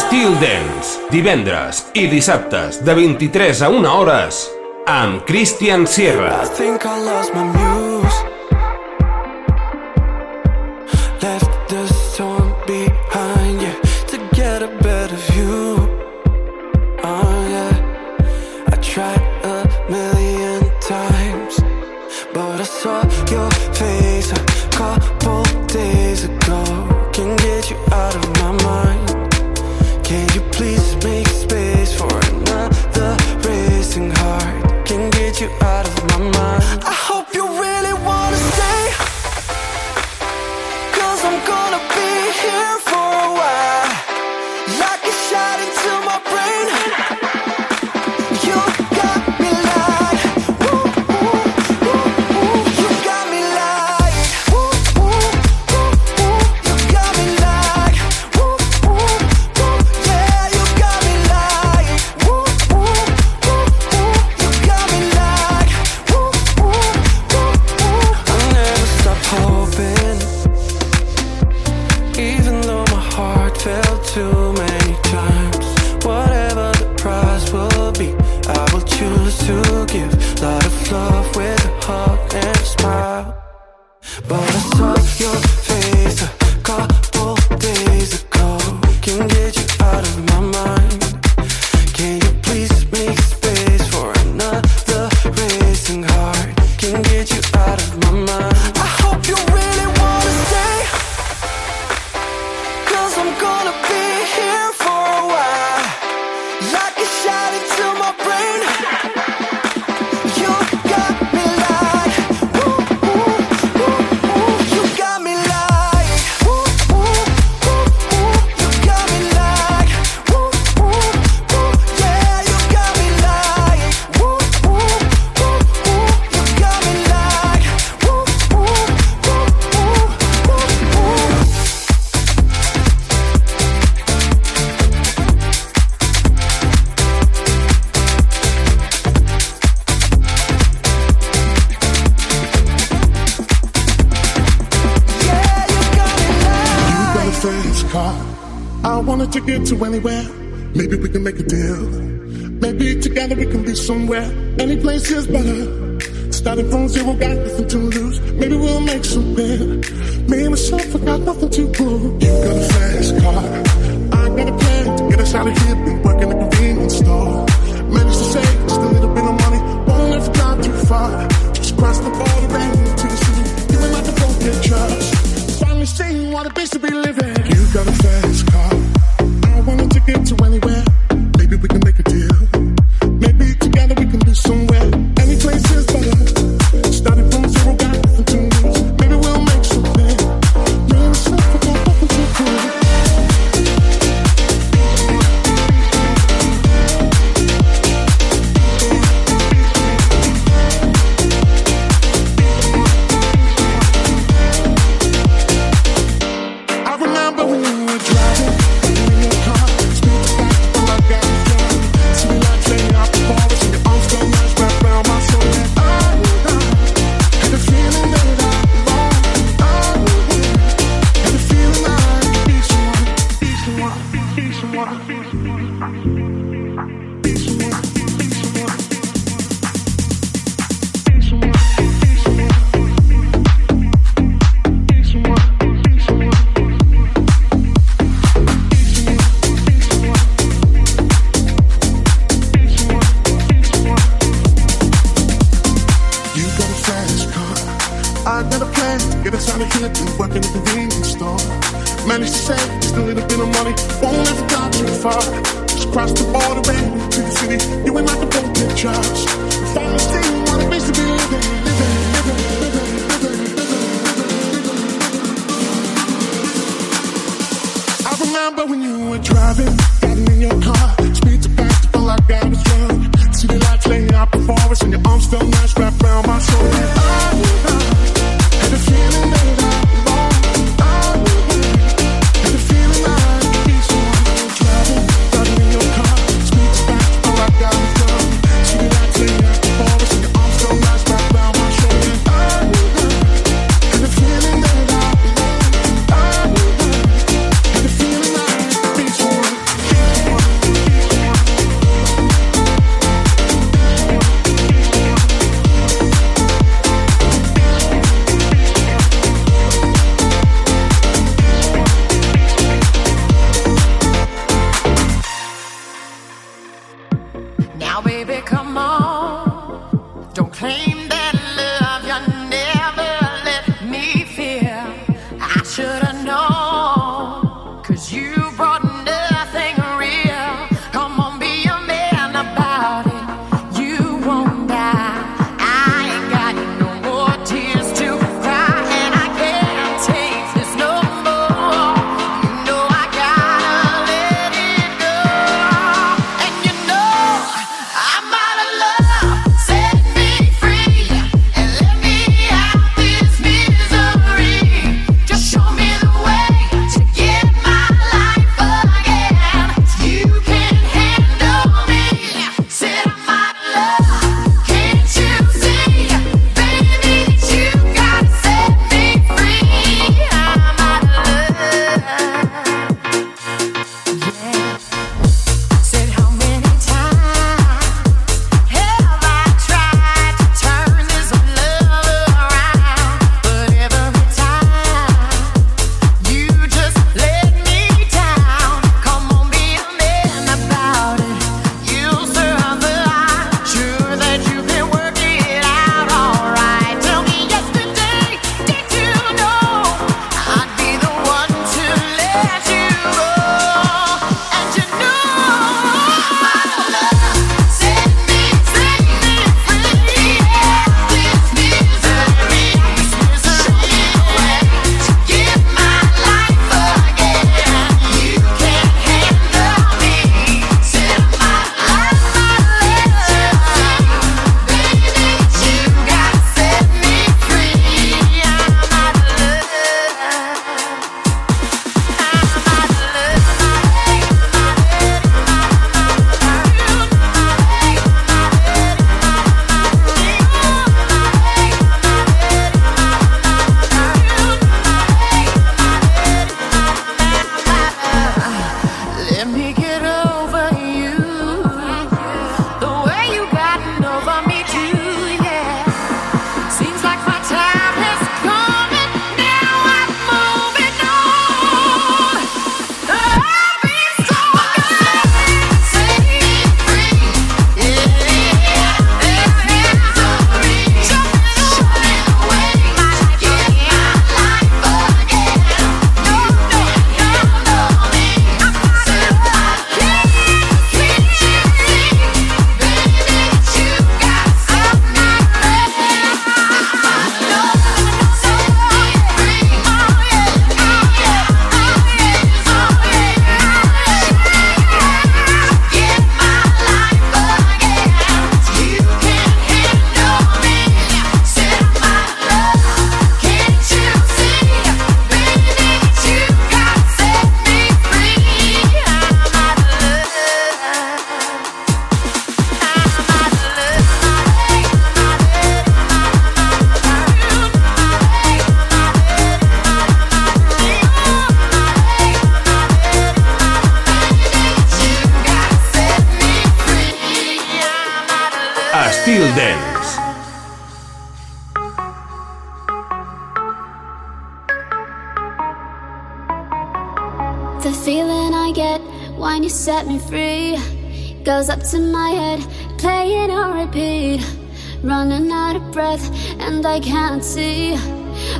Estil Dance, divendres i dissabtes de 23 a 1 hores amb Christian Sierra. I think I lost my muse Willy Willy. I've Let me get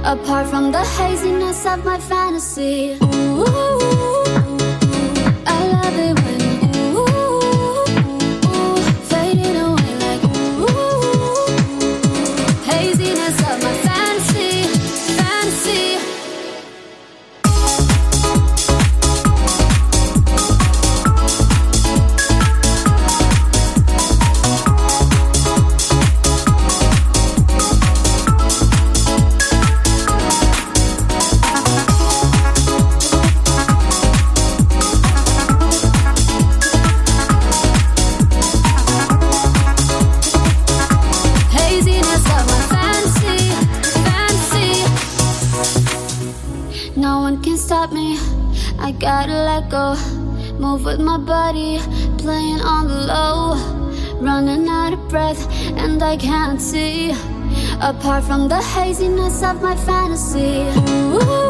apart from the haziness of my fantasy. Apart from the haziness of my fantasy. Ooh.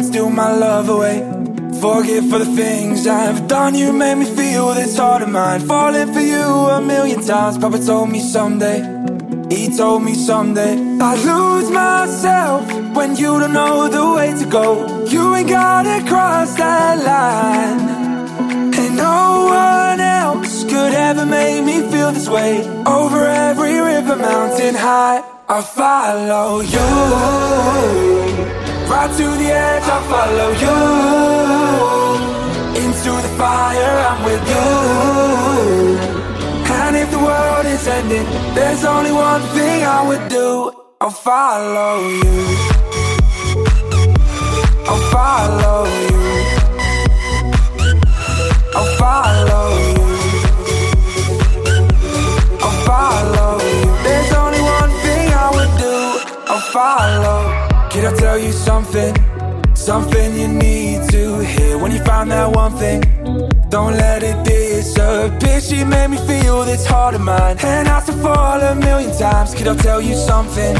Who'd steal my love away. Forget for the things I've done, you made me feel this heart of mine. Falling for you a million times. Papa told me someday, he told me someday, I'd lose myself when you don't know the way to go. You ain't gotta cross that line. And no one else could ever make me feel this way. Over every river, mountain high, I'll follow you. Right to the edge, I'll follow you. Into the fire, I'm with you. And if the world is ending, there's only one thing I would do. I'll follow you. I'll follow you. I'll follow you. I'll follow you. There's only one thing I would do. I'll follow. Can I tell you something? Something you need to hear when you find that one thing. Don't let it disappear. She made me feel this heart of mine. And I to fall a million times. Can I tell you something?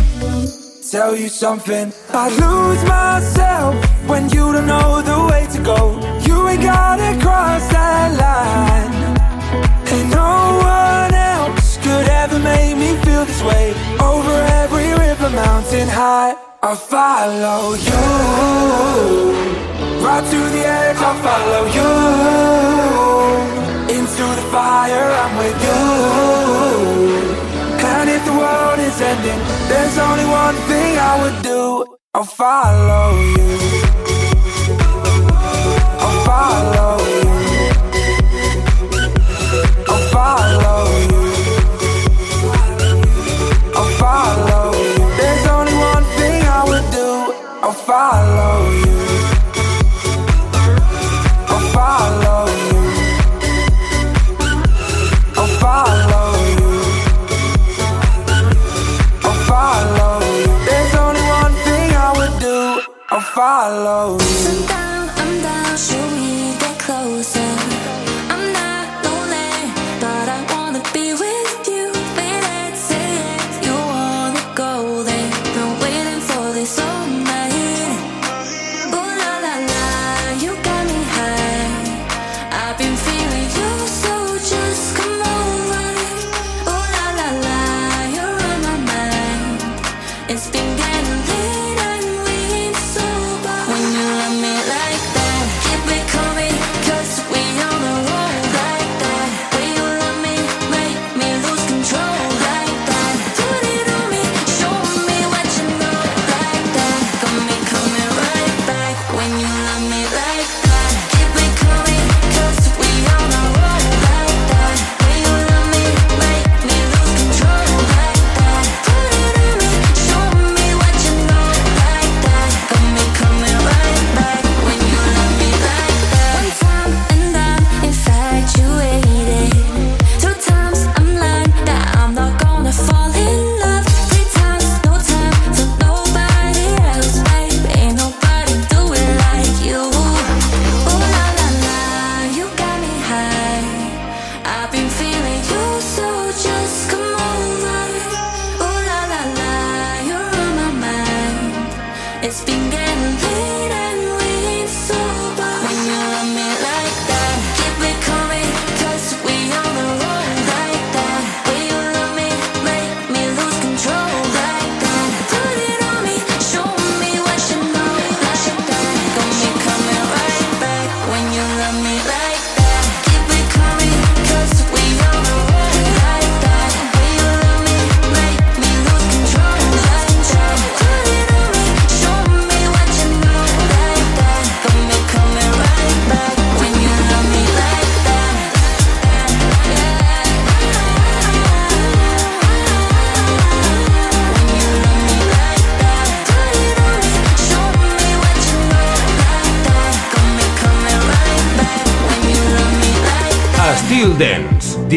Tell you something. I lose myself when you don't know the way to go. You ain't gotta cross that line. And no one else could ever make me feel this way. Over every river, mountain high. I'll follow you. Right to the edge, I'll follow you. Into the fire, I'm with you. And if the world is ending There's only one thing I would do. I'll follow you. I'll follow follow you. I'll follow you. I'll follow you. I'll follow you. There's only one thing I would do. I'll follow you.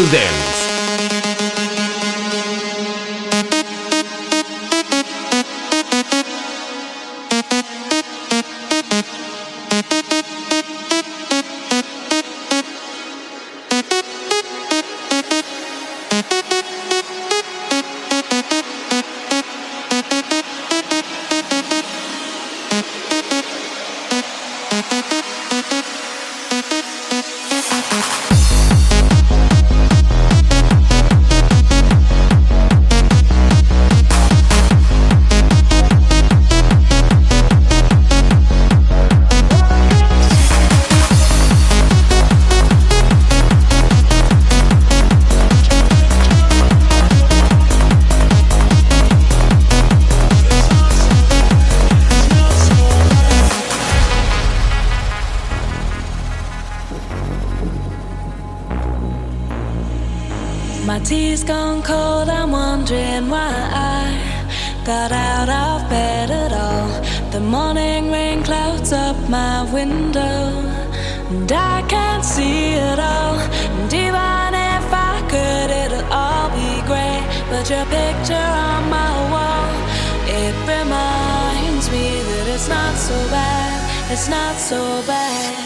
There. then. window, and I can't see it all. And even if I could, it'll all be grey. But your picture on my wall, it reminds me that it's not so bad. It's not so bad.